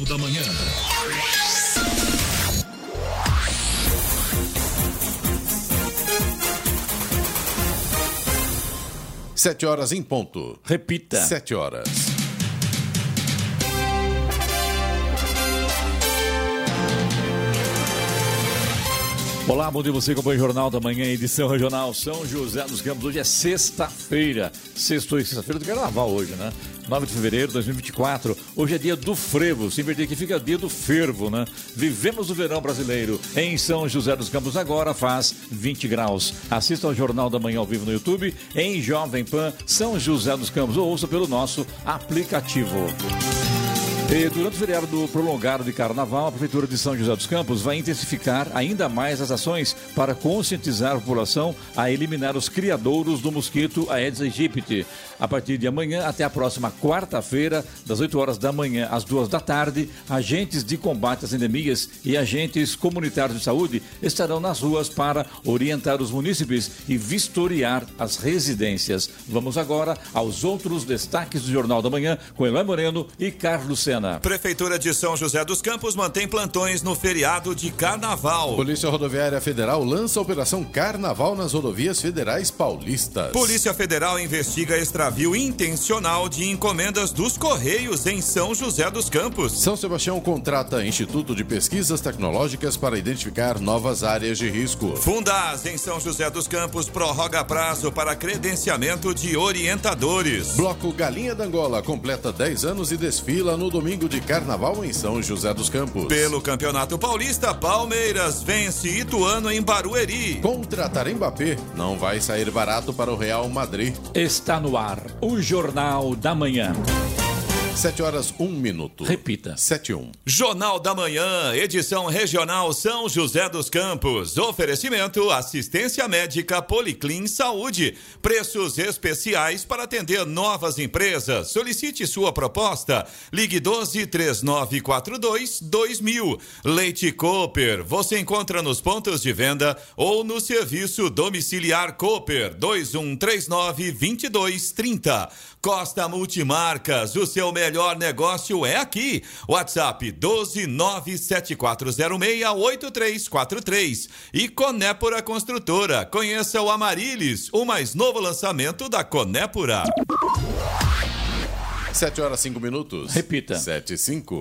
Jornal da Manhã. Sete horas em ponto. Repita. Sete horas. Olá, bom dia você acompanha o Jornal da Manhã, edição regional São José dos Campos. Hoje é sexta-feira, sexta e sexta-feira do Carnaval hoje, né? 9 de fevereiro de 2024. Hoje é dia do frevo, se inverter aqui fica dia do fervo, né? Vivemos o verão brasileiro em São José dos Campos agora faz 20 graus. Assista ao Jornal da Manhã ao vivo no YouTube em Jovem Pan São José dos Campos ou ouça pelo nosso aplicativo. E durante o feriado do prolongado de carnaval, a Prefeitura de São José dos Campos vai intensificar ainda mais as ações para conscientizar a população a eliminar os criadouros do mosquito Aedes aegypti. A partir de amanhã até a próxima quarta-feira, das 8 horas da manhã às 2 da tarde, agentes de combate às endemias e agentes comunitários de saúde estarão nas ruas para orientar os munícipes e vistoriar as residências. Vamos agora aos outros destaques do Jornal da Manhã com Elan Moreno e Carlos Sena. Prefeitura de São José dos Campos mantém plantões no feriado de Carnaval. Polícia Rodoviária Federal lança a Operação Carnaval nas rodovias federais paulistas. Polícia Federal investiga extravio intencional de encomendas dos Correios em São José dos Campos. São Sebastião contrata Instituto de Pesquisas Tecnológicas para identificar novas áreas de risco. Fundas em São José dos Campos prorroga prazo para credenciamento de orientadores. Bloco Galinha da Angola completa 10 anos e desfila no domingo de carnaval em São José dos Campos. Pelo Campeonato Paulista, Palmeiras vence Ituano em Barueri. Contratar Mbappé não vai sair barato para o Real Madrid. Está no ar o Jornal da Manhã. 7 horas, 1 minuto. Repita. 7 1. Jornal da Manhã, edição regional São José dos Campos. Oferecimento assistência médica Policlin Saúde. Preços especiais para atender novas empresas. Solicite sua proposta. Ligue 12 3942 2000. Leite Cooper. Você encontra nos pontos de venda ou no serviço domiciliar Cooper 2139 2230. Costa Multimarcas, o seu melhor negócio é aqui. WhatsApp 12974068343 e Conépora Construtora. Conheça o Amarilis, o mais novo lançamento da Conépora. 7 horas 5 minutos. Repita. 7 e 5.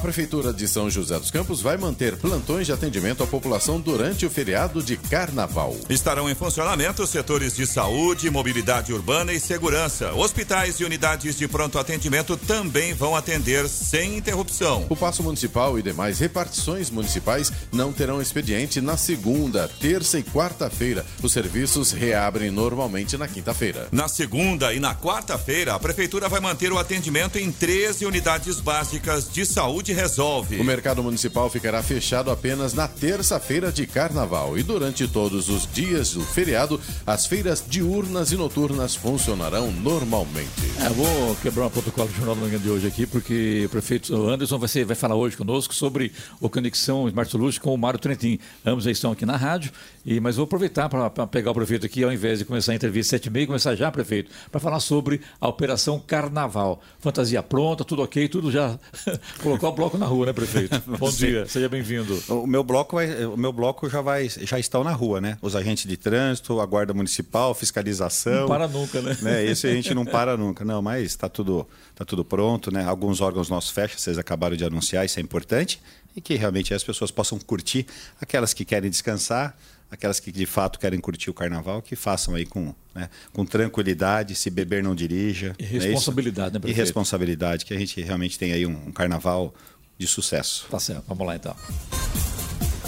A Prefeitura de São José dos Campos vai manter plantões de atendimento à população durante o feriado de Carnaval. Estarão em funcionamento setores de saúde, mobilidade urbana e segurança. Hospitais e unidades de pronto atendimento também vão atender sem interrupção. O Paço Municipal e demais repartições municipais não terão expediente na segunda, terça e quarta-feira. Os serviços reabrem normalmente na quinta-feira. Na segunda e na quarta-feira, a Prefeitura vai manter o atendimento em 13 unidades básicas de saúde resolve. O mercado municipal ficará fechado apenas na terça-feira de carnaval e durante todos os dias do feriado, as feiras diurnas e noturnas funcionarão normalmente. É, vou quebrar o protocolo do Jornal da Manhã de hoje aqui, porque o prefeito Anderson vai, ser, vai falar hoje conosco sobre o Conexão Smart Solutions com o Mário Trentin. Ambos já estão aqui na rádio, e, mas vou aproveitar para pegar o prefeito aqui, ao invés de começar a entrevista 7 e meia, começar já, prefeito, para falar sobre a Operação Carnaval. Fantasia pronta, tudo ok, tudo já colocou o bloco na rua, né, prefeito? Bom dia, seja bem-vindo. O meu bloco vai, o meu bloco já vai, já estão na rua, né? Os agentes de trânsito, a guarda municipal, fiscalização. Não para nunca, né? né? Esse a gente não para nunca, não. Mas está tudo, tá tudo pronto, né? Alguns órgãos nossos fecham, vocês acabaram de anunciar, isso é importante e que realmente as pessoas possam curtir, aquelas que querem descansar, aquelas que de fato querem curtir o carnaval, que façam aí com, né, com tranquilidade, se beber não dirija. E é responsabilidade, né, E responsabilidade, que a gente realmente tem aí um, um carnaval de sucesso. Tá certo, vamos lá então.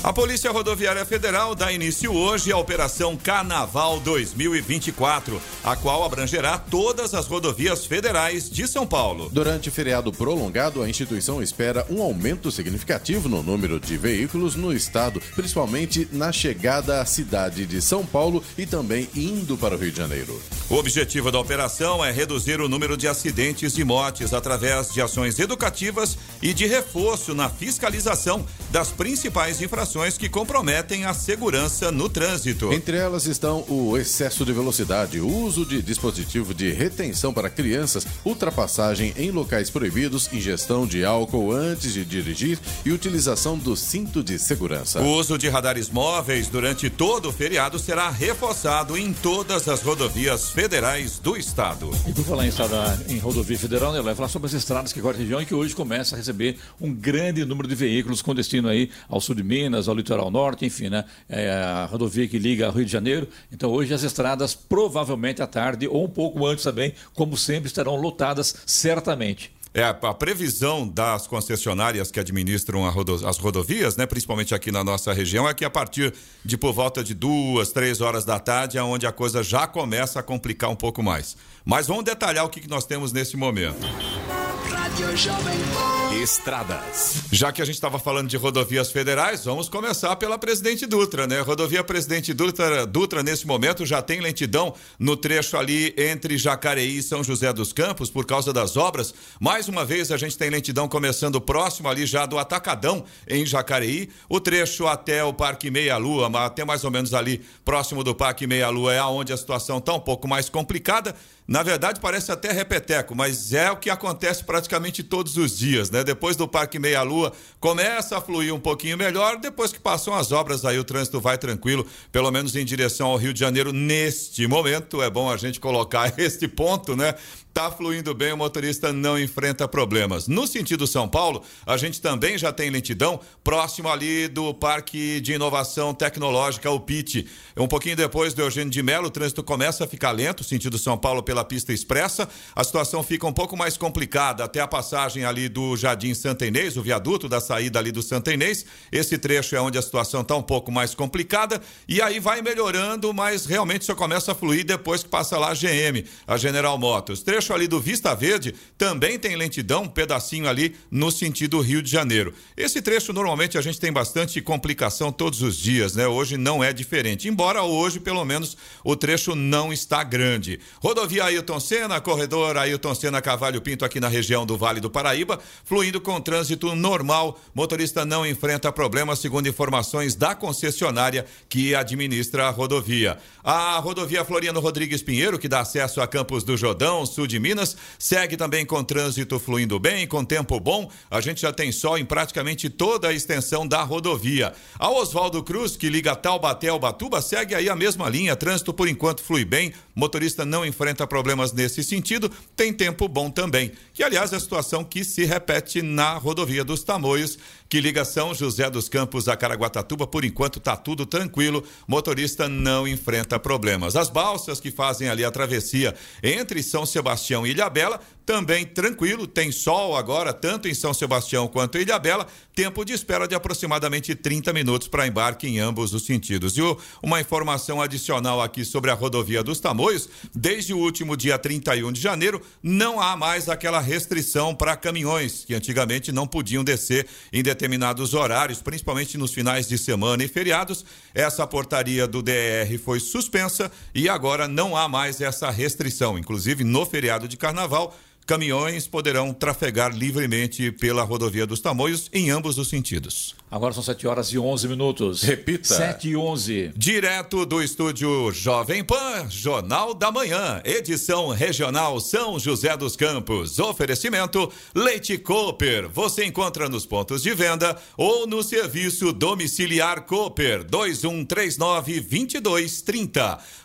A Polícia Rodoviária Federal dá início hoje à Operação Carnaval 2024, a qual abrangerá todas as rodovias federais de São Paulo. Durante o feriado prolongado, a instituição espera um aumento significativo no número de veículos no estado, principalmente na chegada à cidade de São Paulo e também indo para o Rio de Janeiro. O objetivo da operação é reduzir o número de acidentes e mortes através de ações educativas e de reforço na fiscalização, das principais infrações que comprometem a segurança no trânsito. Entre elas estão o excesso de velocidade, o uso de dispositivo de retenção para crianças, ultrapassagem em locais proibidos, ingestão de álcool antes de dirigir e utilização do cinto de segurança. O uso de radares móveis durante todo o feriado será reforçado em todas as rodovias federais do estado. E por falar em, estrada, em rodovia federal, né, vai falar sobre as estradas que cortam a região e que hoje começa a receber um grande número de veículos com destino aí ao sul de Minas, ao litoral norte, enfim, né? É a rodovia que liga ao Rio de Janeiro. Então hoje as estradas provavelmente à tarde ou um pouco antes também, como sempre, estarão lotadas certamente. É, a previsão das concessionárias que administram rodo, as rodovias, né, principalmente aqui na nossa região, é que a partir de por volta de duas, três horas da tarde é onde a coisa já começa a complicar um pouco mais. Mas vamos detalhar o que nós temos nesse momento. Estradas. Já que a gente estava falando de rodovias federais, vamos começar pela Presidente Dutra, né? Rodovia Presidente Dutra, Dutra nesse momento já tem lentidão no trecho ali entre Jacareí e São José dos Campos por causa das obras. Mais uma vez a gente tem lentidão começando próximo ali já do Atacadão em Jacareí. O trecho até o Parque Meia Lua, até mais ou menos ali próximo do Parque Meia Lua é onde a situação está um pouco mais complicada. Na verdade, parece até repeteco, mas é o que acontece praticamente todos os dias, né? Depois do Parque Meia Lua, começa a fluir um pouquinho melhor. Depois que passam as obras, aí o trânsito vai tranquilo, pelo menos em direção ao Rio de Janeiro neste momento. É bom a gente colocar este ponto, né? Tá fluindo bem, o motorista não enfrenta problemas. No sentido São Paulo, a gente também já tem lentidão próximo ali do Parque de Inovação Tecnológica, o PIT. Um pouquinho depois do Eugênio de Melo, o trânsito começa a ficar lento, sentido São Paulo pela pista expressa. A situação fica um pouco mais complicada até a passagem ali do Jardim Santa Inês, o viaduto da saída ali do Santa Inês. Esse trecho é onde a situação está um pouco mais complicada e aí vai melhorando, mas realmente só começa a fluir depois que passa lá a GM, a General Motors. Trecho ali do Vista Verde também tem lentidão, um pedacinho ali no sentido Rio de Janeiro. Esse trecho normalmente a gente tem bastante complicação todos os dias, né? Hoje não é diferente, embora hoje pelo menos o trecho não está grande. Rodovia Ailton Senna, corredor Ailton Senna Cavalho Pinto aqui na região do Vale do Paraíba, fluindo com trânsito normal. Motorista não enfrenta problemas, segundo informações da concessionária que administra a rodovia. A rodovia Floriano Rodrigues Pinheiro, que dá acesso a Campos do Jordão, sul de Minas, segue também com trânsito fluindo bem, com tempo bom. A gente já tem sol em praticamente toda a extensão da rodovia. A Oswaldo Cruz, que liga Taubaté ao Batuba, segue aí a mesma linha. Trânsito por enquanto flui bem. Motorista não enfrenta problemas nesse sentido. Tem tempo bom também. Que, aliás, é a situação que se repete na rodovia dos Tamoios, que liga São José dos Campos a Caraguatatuba. Por enquanto está tudo tranquilo. Motorista não enfrenta problemas. As balsas que fazem ali a travessia entre São Sebastião e Ilhabela, também tranquilo, tem sol agora, tanto em São Sebastião quanto em Ilhabela, tempo de espera de aproximadamente 30 minutos para embarque em ambos os sentidos. E uma informação adicional aqui sobre a rodovia dos Tamoios, desde o último dia 31 de janeiro, não há mais aquela restrição para caminhões, que antigamente não podiam descer em determinados horários, principalmente nos finais de semana e feriados. Essa portaria do DR foi suspensa e agora não há mais essa restrição, inclusive no feriado de carnaval caminhões poderão trafegar livremente pela rodovia dos Tamoios em ambos os sentidos. Agora são 7 horas e 11 minutos. Repita. 7 e 11. Direto do estúdio Jovem Pan, Jornal da Manhã, edição regional São José dos Campos. Oferecimento Leite Cooper. Você encontra nos pontos de venda ou no serviço domiciliar Cooper 2139 2230.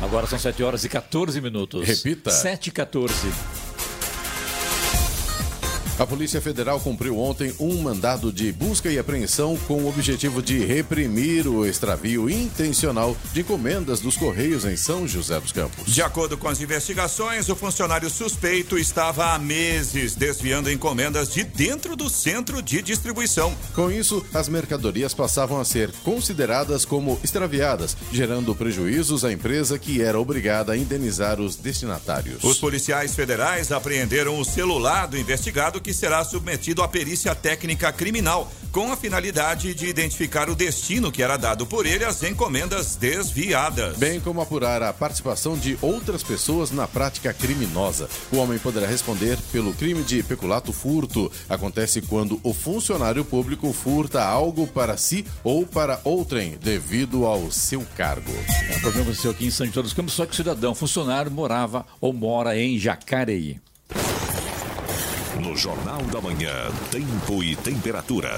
Agora são 7 horas e 14 minutos. Repita. 7 e 14. A Polícia Federal cumpriu ontem um mandado de busca e apreensão com o objetivo de reprimir o extravio intencional de encomendas dos Correios em São José dos Campos. De acordo com as investigações, o funcionário suspeito estava há meses desviando encomendas de dentro do centro de distribuição. Com isso, as mercadorias passavam a ser consideradas como extraviadas, gerando prejuízos à empresa que era obrigada a indenizar os destinatários. Os policiais federais apreenderam o celular do investigado que será submetido à perícia técnica criminal, com a finalidade de identificar o destino que era dado por ele às encomendas desviadas. Bem como apurar a participação de outras pessoas na prática criminosa. O homem poderá responder pelo crime de peculato furto. Acontece quando o funcionário público furta algo para si ou para outrem, devido ao seu cargo. É, o problema aconteceu aqui em São José dos Campos, só que o cidadão funcionário morava ou mora em Jacareí. No Jornal da Manhã, tempo e temperatura.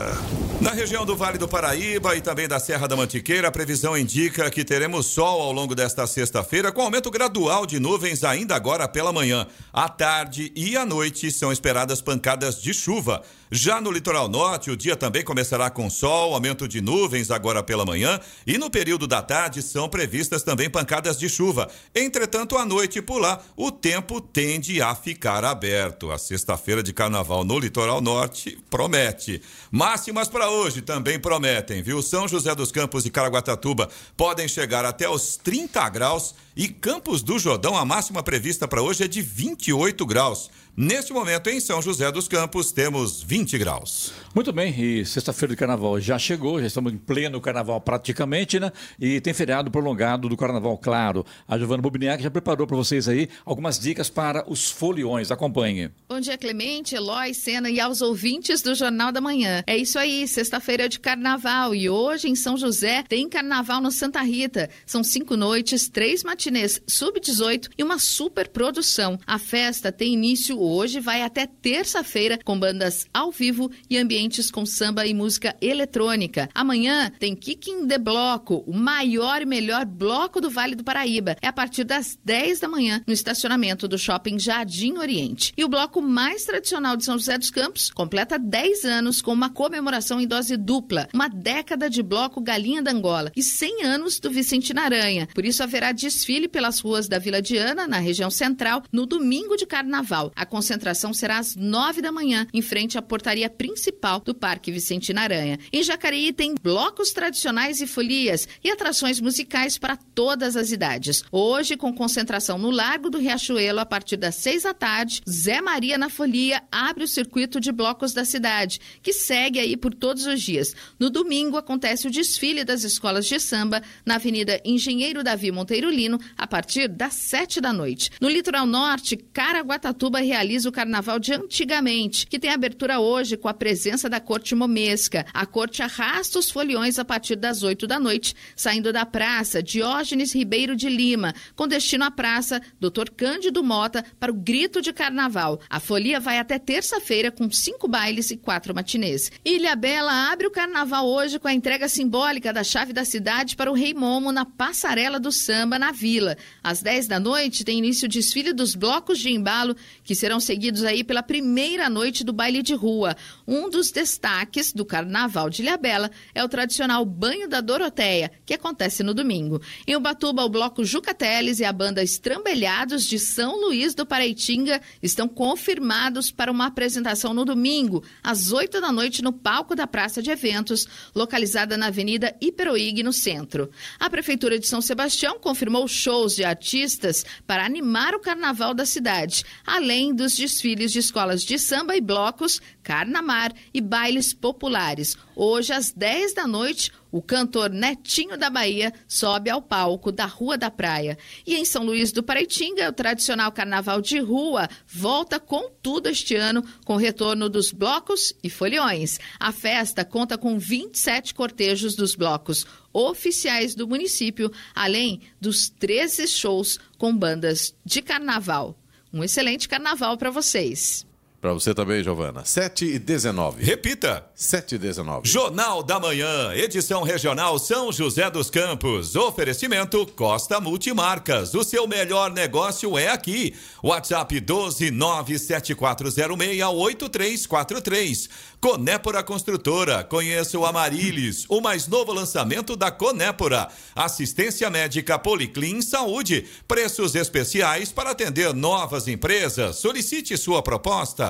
Na região do Vale do Paraíba e também da Serra da Mantiqueira, a previsão indica que teremos sol ao longo desta sexta-feira, com aumento gradual de nuvens ainda agora pela manhã. À tarde e à noite são esperadas pancadas de chuva. Já no litoral norte, o dia também começará com sol, aumento de nuvens agora pela manhã e no período da tarde são previstas também pancadas de chuva. Entretanto, à noite por lá, o tempo tende a ficar aberto. A sexta-feira de carnaval no litoral norte promete. Máximas para hoje também prometem, viu? São José dos Campos e Caraguatatuba podem chegar até os 30 graus e Campos do Jordão, a máxima prevista para hoje é de 28 graus. Neste momento, em São José dos Campos, temos 20 graus. Muito bem, e sexta-feira de carnaval já chegou, já estamos em pleno carnaval praticamente, né? E tem feriado prolongado do carnaval, claro. A Giovana Bubiniak já preparou para vocês aí algumas dicas para os foliões. Acompanhe. Bom dia, Clemente, Eloy, Sena e aos ouvintes do Jornal da Manhã. É isso aí, sexta-feira de carnaval e hoje em São José tem carnaval no Santa Rita. São cinco noites, três matinês sub-18 e uma super produção. A festa tem início hoje, vai até terça-feira com bandas ao vivo e ambientes com samba e música eletrônica. Amanhã tem Kicking the Bloco, o maior e melhor bloco do Vale do Paraíba. É a partir das 10 da manhã no estacionamento do Shopping Jardim Oriente. E o bloco mais tradicional de São José dos Campos completa 10 anos com uma comemoração em dose dupla, uma década de bloco Galinha da Angola e 100 anos do Vicente Naranha. Por isso haverá desfile pelas ruas da Vila Diana, na região central, no domingo de carnaval. A concentração será às 9 da manhã, em frente à portaria principal do Parque Vicente Naranha. Em Jacareí tem blocos tradicionais e folias e atrações musicais para todas as idades. Hoje, com concentração no Largo do Riachuelo, a partir das 6 da tarde, Zé Maria na Folia abre o circuito de blocos da cidade, que segue aí por todos os dias. No domingo, acontece o desfile das escolas de samba na Avenida Engenheiro Davi Monteiro Lino, a partir das 7 da noite. No litoral norte, Caraguatatuba realiza o carnaval de antigamente, que tem abertura hoje com a presença da corte momesca. A corte arrasta os foliões a partir das 8 da noite, saindo da praça Diógenes Ribeiro de Lima, com destino à praça Dr. Cândido Mota para o grito de carnaval. A folia vai até terça-feira com cinco bailes e quatro matinês. Ilha Bela abre o carnaval hoje com a entrega simbólica da chave da cidade para o Rei Momo na passarela do samba na vila. Às 10 da noite tem início o desfile dos blocos de embalo, que serão seguidos aí pela primeira noite do baile de rua. Um dos destaques do Carnaval de Ilhabela é o tradicional Banho da Doroteia, que acontece no domingo. Em Ubatuba, o bloco Jucateles e a banda Estrambelhados de São Luís do Paraitinga estão confirmados para uma apresentação no domingo, às 8 da noite, no palco da Praça de Eventos, localizada na Avenida Iperoig, no centro. A Prefeitura de São Sebastião confirmou shows de artistas para animar o carnaval da cidade, além dos desfiles de escolas de samba e blocos, carnamar e bailes populares. Hoje, às 10 da noite, o cantor Netinho da Bahia sobe ao palco da Rua da Praia. E em São Luís do Paraitinga, o tradicional carnaval de rua volta com tudo este ano, com retorno dos blocos e foliões. A festa conta com 27 cortejos dos blocos oficiais do município, além dos 13 shows com bandas de carnaval. Um excelente carnaval para vocês. Para você também, Giovana. 7 e 19. Repita. 7 e 19. Jornal da Manhã, edição regional São José dos Campos. Oferecimento Costa Multimarcas. O seu melhor negócio é aqui. WhatsApp 12974068343. Conépora Construtora. Conheça o Amarilis, o mais novo lançamento da Conépora. Assistência médica Policlin Saúde. Preços especiais para atender novas empresas. Solicite sua proposta.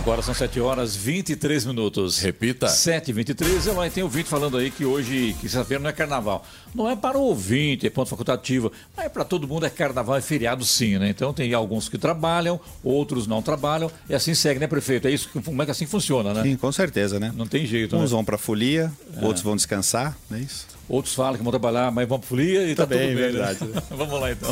Agora são 7 horas 23 minutos. Repita. 7 e 23 Eu tem ouvinte falando aí que hoje, que sexta-feira não é carnaval. Não é para o ouvinte, é ponto facultativo. Mas é para todo mundo é carnaval, é feriado sim, né? Então tem alguns que trabalham, outros não trabalham. E assim segue, né, prefeito? É isso que, como é que assim funciona, né? Sim, com certeza, né? Não tem jeito, Uns né? vão para folia, é. outros vão descansar, não é isso? Outros falam que vão trabalhar, mas vão para folia e tá, tá bem, tudo bem. Verdade. Né? Vamos lá então.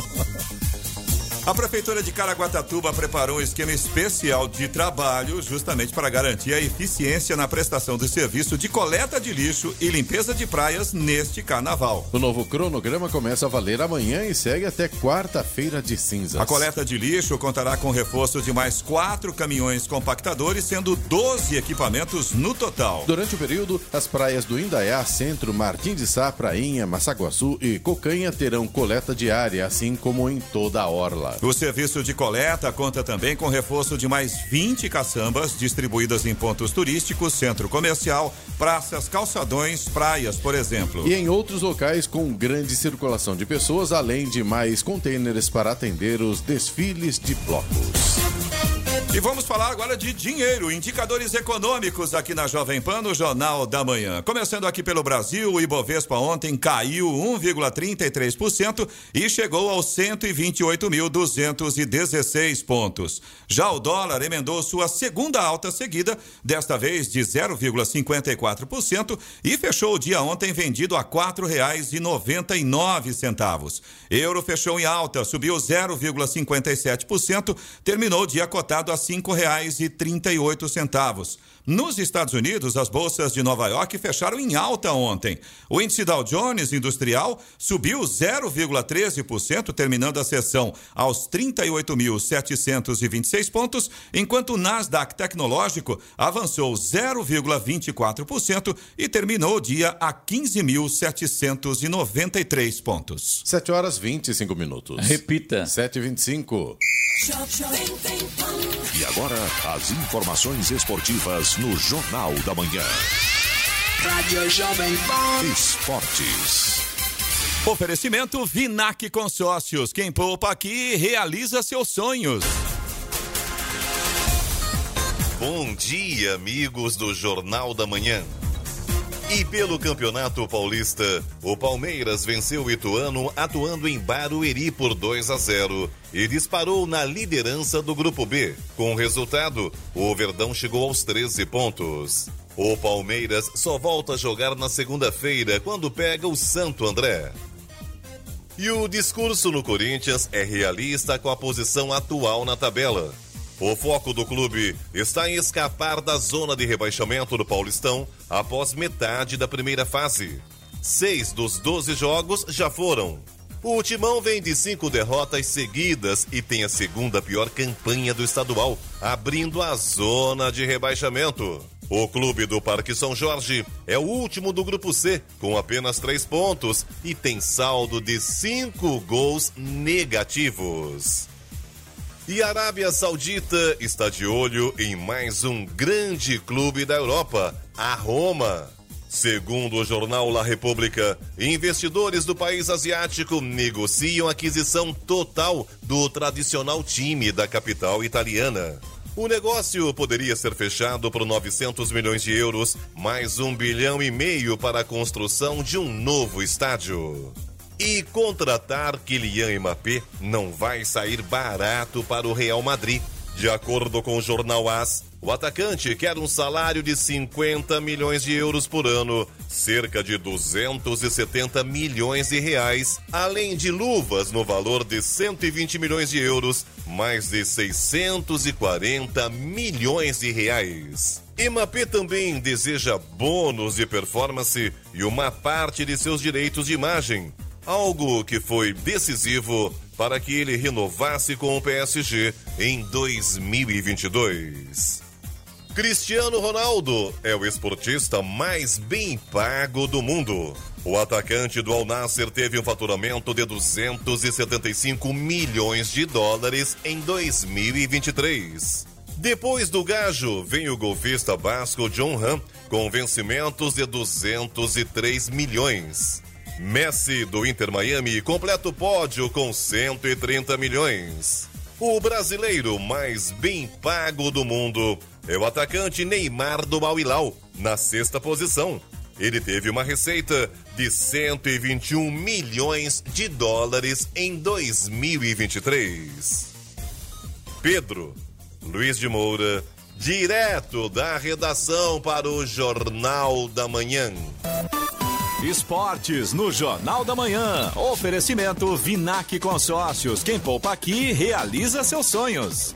A Prefeitura de Caraguatatuba preparou um esquema especial de trabalho justamente para garantir a eficiência na prestação do serviço de coleta de lixo e limpeza de praias neste carnaval. O novo cronograma começa a valer amanhã e segue até quarta-feira de cinzas. A coleta de lixo contará com reforço de mais quatro caminhões compactadores, sendo 12 equipamentos no total. Durante o período, as praias do Indaiá, Centro, Martim de Sá, Prainha, Massaguaçu e Cocanha terão coleta diária, assim como em toda a orla. O serviço de coleta conta também com reforço de mais 20 caçambas distribuídas em pontos turísticos, centro comercial, praças, calçadões, praias, por exemplo. E em outros locais com grande circulação de pessoas, além de mais contêineres para atender os desfiles de blocos. E vamos falar agora de dinheiro, indicadores econômicos aqui na Jovem Pan, no Jornal da Manhã. Começando aqui pelo Brasil, o Ibovespa ontem caiu 1,33% e chegou aos 128.216 pontos. Já o dólar emendou sua segunda alta seguida, desta vez de 0,54% e fechou o dia ontem vendido a R$ 4,99. Euro fechou em alta, subiu 0,57%, terminou o dia cotado a cinco reais e trinta e oito centavos. Nos Estados Unidos, as bolsas de Nova York fecharam em alta ontem. O índice Dow Jones Industrial subiu 0,13%, terminando a sessão aos 38.726 pontos, enquanto o Nasdaq Tecnológico avançou 0,24% e terminou o dia a 15.793 pontos. 7 horas 25 minutos. Repita. 7h25. E agora, as informações esportivas no Jornal da Manhã. Rádio Jovem Pan. Esportes. Oferecimento Vinac Consórcios. Quem poupa aqui realiza seus sonhos. Bom dia, amigos do Jornal da Manhã. E pelo Campeonato Paulista, o Palmeiras venceu o Ituano atuando em Barueri por 2 a 0 e disparou na liderança do Grupo B. Com o resultado, o Verdão chegou aos 13 pontos. O Palmeiras só volta a jogar na segunda-feira quando pega o Santo André. E o discurso no Corinthians é realista com a posição atual na tabela. O foco do clube está em escapar da zona de rebaixamento do Paulistão após metade da primeira fase. Seis dos doze jogos já foram. O Timão vem de cinco derrotas seguidas e tem a segunda pior campanha do estadual, abrindo a zona de rebaixamento. O clube do Parque São Jorge é o último do grupo C, com apenas três pontos e tem saldo de cinco gols negativos. E a Arábia Saudita está de olho em mais um grande clube da Europa, a Roma. Segundo o jornal La República, investidores do país asiático negociam aquisição total do tradicional time da capital italiana. O negócio poderia ser fechado por 900 milhões de euros, mais um bilhão e meio para a construção de um novo estádio. E contratar Kylian Mbappé não vai sair barato para o Real Madrid. De acordo com o jornal AS, O atacante quer um salário de 50 milhões de euros por ano, cerca de 270 milhões de reais, além de luvas no valor de 120 milhões de euros, mais de 640 milhões de reais. Map também deseja bônus de performance e uma parte de seus direitos de imagem, algo que foi decisivo para que ele renovasse com o PSG em 2022. Cristiano Ronaldo é o esportista mais bem pago do mundo. O atacante do Al Nasser teve um faturamento de 275 milhões de dólares em 2023. Depois do Gajo, vem o golfista basco John Ram, com vencimentos de 203 milhões. Messi, do Inter Miami, completa o pódio com 130 milhões. O brasileiro mais bem pago do mundo é o atacante Neymar do Hilal, na sexta posição. Ele teve uma receita de 121 milhões de dólares em 2023. Pedro Luiz de Moura, direto da redação para o Jornal da Manhã. Esportes no Jornal da Manhã. Oferecimento Vinac Consórcios. Quem poupa aqui realiza seus sonhos.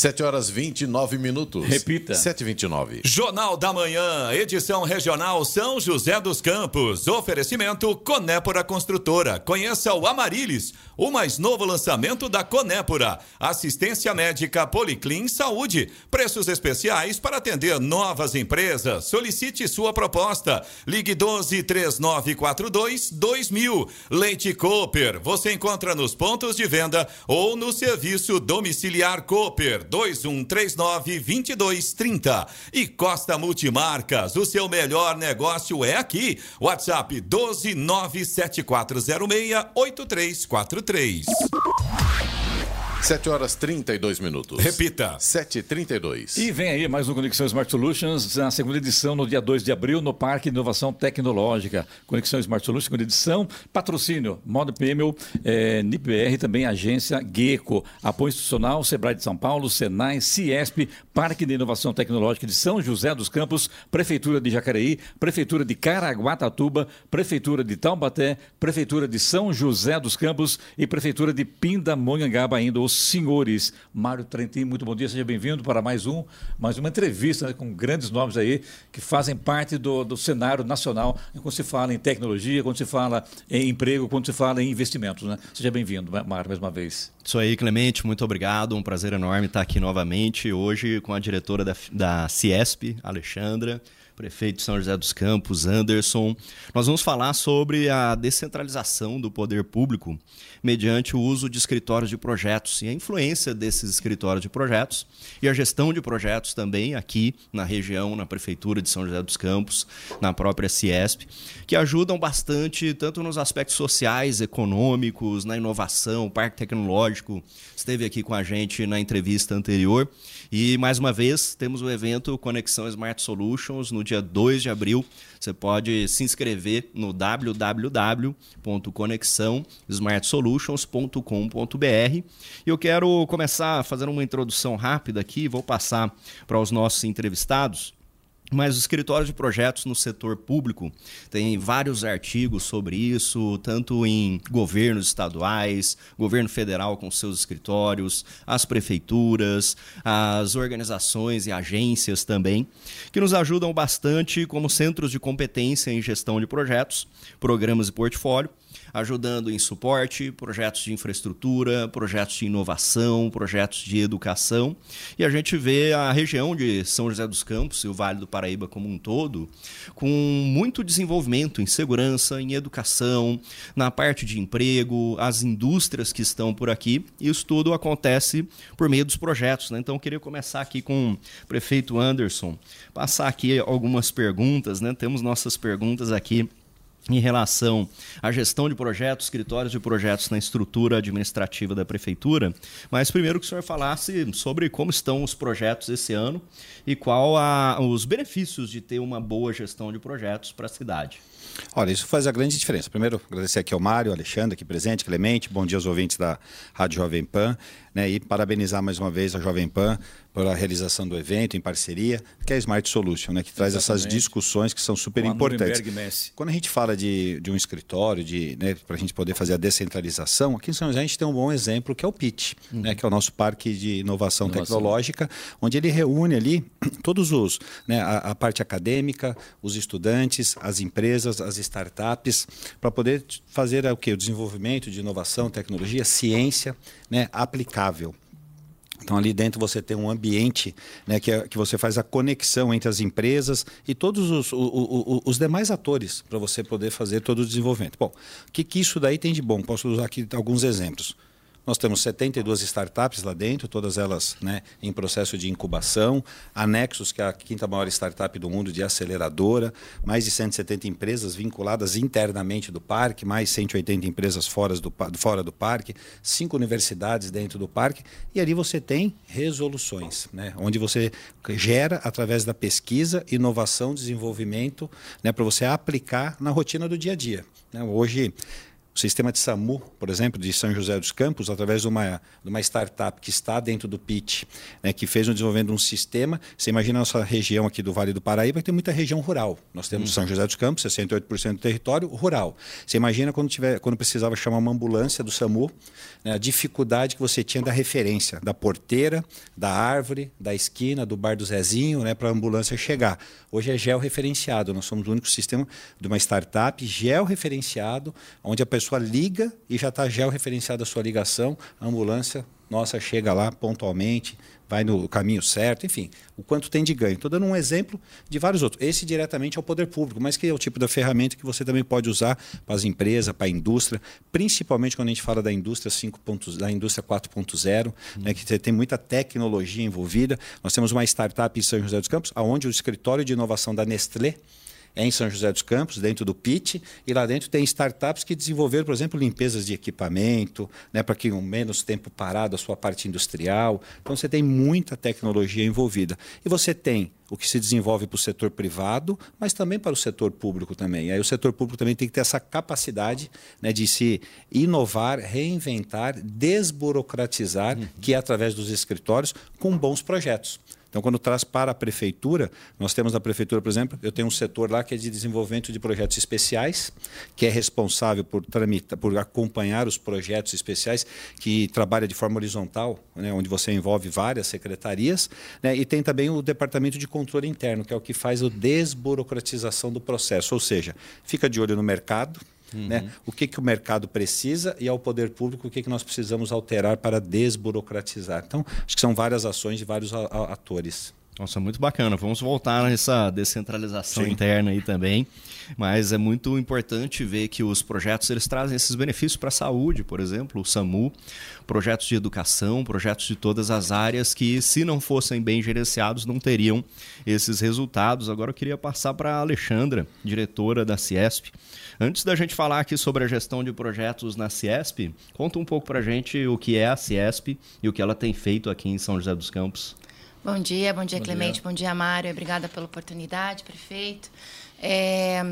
7 horas 29 minutos. Repita. 7h29. Jornal da Manhã, edição regional São José dos Campos. Oferecimento Conépora Construtora. Conheça o Amarilis, o mais novo lançamento da Conépora. Assistência médica Policlin Saúde. Preços especiais para atender novas empresas. Solicite sua proposta. Ligue 12 3942 2000. Leite Cooper. Você encontra nos pontos de venda ou no serviço domiciliar Cooper. 2139-2230. E Costa Multimarcas, o seu melhor negócio é aqui. WhatsApp 12974068343. 7 horas 32 minutos. Repita. 7h32. E vem aí mais um Conexão Smart Solutions, na segunda edição, no dia 2 de abril, no Parque de Inovação Tecnológica. Conexão Smart Solutions, segunda edição. Patrocínio, Modo Premium, é, NIPBR, também agência GECO. Apoio institucional, Sebrae de São Paulo, Senai, Ciesp, Parque de Inovação Tecnológica de São José dos Campos, Prefeitura de Jacareí, Prefeitura de Caraguatatuba, Prefeitura de Taubaté, Prefeitura de São José dos Campos e Prefeitura de Pindamonhangaba, ainda os senhores. Mário Trentin, muito bom dia, seja bem-vindo para mais um, mais uma entrevista né, com grandes nomes aí que fazem parte do, do cenário nacional quando se fala em tecnologia, quando se fala em emprego, quando se fala em investimentos. Né? Seja bem-vindo, Mário, mais uma vez. Isso aí, Clemente, muito obrigado. Um prazer enorme estar aqui novamente, hoje com a diretora da, da Ciesp, Alexandra prefeito de São José dos Campos, Anderson. Nós vamos falar sobre a descentralização do poder público mediante o uso de escritórios de projetos e a influência desses escritórios de projetos e a gestão de projetos também aqui na região, na prefeitura de São José dos Campos, na própria Ciesp, que ajudam bastante tanto nos aspectos sociais, econômicos, na inovação, Parque Tecnológico esteve aqui com a gente na entrevista anterior e mais uma vez temos o evento Conexão Smart Solutions no dia 2 de abril. Você pode se inscrever no www.conexãosmartsolutions.com.br. E eu quero começar fazendo uma introdução rápida aqui, vou passar para os nossos entrevistados mas os escritórios de projetos no setor público tem vários artigos sobre isso, tanto em governos estaduais, governo federal com seus escritórios, as prefeituras, as organizações e agências também, que nos ajudam bastante como centros de competência em gestão de projetos, programas e portfólio ajudando em suporte, projetos de infraestrutura, projetos de inovação, projetos de educação. E a gente vê a região de São José dos Campos e o Vale do Paraíba como um todo, com muito desenvolvimento em segurança, em educação, na parte de emprego, as indústrias que estão por aqui. Isso tudo acontece por meio dos projetos. Né? Então, eu queria começar aqui com o prefeito Anderson, passar aqui algumas perguntas. Né? Temos nossas perguntas aqui em relação à gestão de projetos, escritórios de projetos na estrutura administrativa da prefeitura, mas primeiro que o senhor falasse sobre como estão os projetos esse ano e qual a, os benefícios de ter uma boa gestão de projetos para a cidade. Olha, isso faz a grande diferença. Primeiro, agradecer aqui ao Mário, Alexandre, aqui presente, Clemente, bom dia aos ouvintes da Rádio Jovem Pan, né, e parabenizar mais uma vez a Jovem Pan pela realização do evento em parceria, que é a Smart Solution, né, que traz Exatamente. essas discussões que são super importantes. Quando a gente fala de, de um escritório, de né, para a gente poder fazer a descentralização, aqui em São José a gente tem um bom exemplo que é o PIT, uhum. né, que é o nosso parque de inovação, inovação, tecnológica, onde ele reúne ali todos os né, a, a parte acadêmica, os estudantes, as empresas, as startups, para poder fazer o que o desenvolvimento de inovação, tecnologia, ciência, né, aplicável. Então, ali dentro você tem um ambiente né, que, é, que você faz a conexão entre as empresas e todos os, o, o, os demais atores para você poder fazer todo o desenvolvimento. Bom, o que, que isso daí tem de bom? Posso usar aqui alguns exemplos. Nós temos 72 startups lá dentro, todas elas né, em processo de incubação. A Nexus, que é a quinta maior startup do mundo de aceleradora. Mais de 170 empresas vinculadas internamente do parque, mais 180 empresas fora do, fora do parque, cinco universidades dentro do parque. E ali você tem resoluções, né, onde você gera, através da pesquisa, inovação, desenvolvimento, né, para você aplicar na rotina do dia a dia. Né? Hoje, o sistema de SAMU, por exemplo, de São José dos Campos, através de uma, de uma startup que está dentro do PIT, né, que fez um desenvolvimento de um sistema. Você imagina a nossa região aqui do Vale do Paraíba, que tem muita região rural. Nós temos hum. São José dos Campos, 68% do território rural. Você imagina quando, tiver, quando precisava chamar uma ambulância do SAMU, né, a dificuldade que você tinha da referência, da porteira, da árvore, da esquina, do bar do Zezinho, né, para a ambulância chegar. Hoje é georreferenciado. Nós somos o único sistema de uma startup georreferenciado, onde a pessoa pessoa liga e já está georreferenciada a sua ligação, a ambulância nossa chega lá pontualmente, vai no caminho certo, enfim, o quanto tem de ganho. Estou dando um exemplo de vários outros. Esse diretamente ao poder público, mas que é o tipo da ferramenta que você também pode usar para as empresas, para a indústria, principalmente quando a gente fala da indústria 5. da indústria 4.0, hum. né, que tem muita tecnologia envolvida. Nós temos uma startup em São José dos Campos, onde o escritório de inovação da Nestlé é em São José dos Campos, dentro do PIT, e lá dentro tem startups que desenvolveram, por exemplo, limpezas de equipamento, né, para que um menos tempo parado a sua parte industrial. Então você tem muita tecnologia envolvida. E você tem o que se desenvolve para o setor privado, mas também para o setor público também. E aí o setor público também tem que ter essa capacidade né, de se inovar, reinventar, desburocratizar, uhum. que é através dos escritórios, com bons projetos. Então, quando traz para a prefeitura, nós temos na prefeitura, por exemplo, eu tenho um setor lá que é de desenvolvimento de projetos especiais, que é responsável por tramitar, por acompanhar os projetos especiais, que trabalha de forma horizontal, né, onde você envolve várias secretarias, né, e tem também o departamento de controle interno, que é o que faz a desburocratização do processo, ou seja, fica de olho no mercado, Uhum. Né? O que, que o mercado precisa e ao poder público o que, que nós precisamos alterar para desburocratizar. Então, acho que são várias ações de vários atores. Nossa, muito bacana. Vamos voltar nessa descentralização Sim. interna aí também. Mas é muito importante ver que os projetos eles trazem esses benefícios para a saúde, por exemplo, o SAMU, projetos de educação, projetos de todas as áreas que, se não fossem bem gerenciados, não teriam esses resultados. Agora eu queria passar para a Alexandra, diretora da Ciesp. Antes da gente falar aqui sobre a gestão de projetos na Ciesp, conta um pouco para a gente o que é a Ciesp e o que ela tem feito aqui em São José dos Campos. Bom dia, bom dia bom Clemente, dia. bom dia Mário, obrigada pela oportunidade, prefeito. É,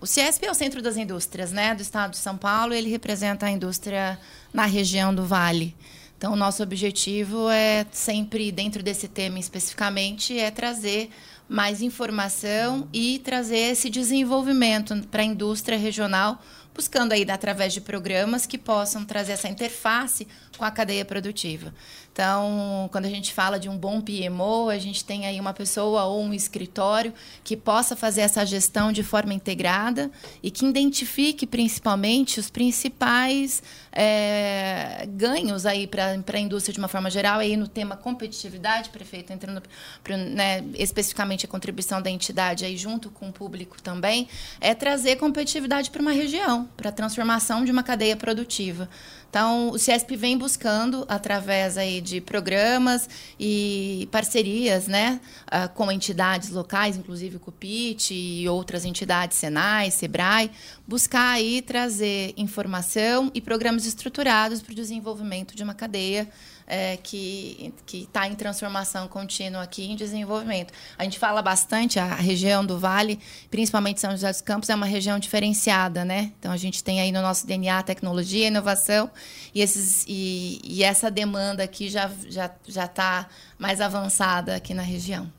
o Ciesp é o centro das indústrias né, do estado de São Paulo, ele representa a indústria na região do Vale. Então, o nosso objetivo é sempre, dentro desse tema especificamente, é trazer mais informação e trazer esse desenvolvimento para a indústria regional, buscando aí através de programas que possam trazer essa interface com a cadeia produtiva. Então, quando a gente fala de um bom PMO, a gente tem aí uma pessoa ou um escritório que possa fazer essa gestão de forma integrada e que identifique principalmente os principais é, ganhos aí para a indústria de uma forma geral, aí no tema competitividade, prefeito, entrando né, especificamente a contribuição da entidade aí junto com o público também, é trazer competitividade para uma região, para a transformação de uma cadeia produtiva. Então, o CIESP vem buscando, através aí de programas e parcerias né, uh, com entidades locais, inclusive o CUPIT e outras entidades, Senai, SEBRAE, buscar aí trazer informação e programas estruturados para o desenvolvimento de uma cadeia é, que está em transformação contínua aqui, em desenvolvimento. A gente fala bastante, a região do Vale, principalmente São José dos Campos, é uma região diferenciada, né? Então, a gente tem aí no nosso DNA tecnologia, inovação, e, esses, e, e essa demanda aqui já está já, já tá mais avançada aqui na região.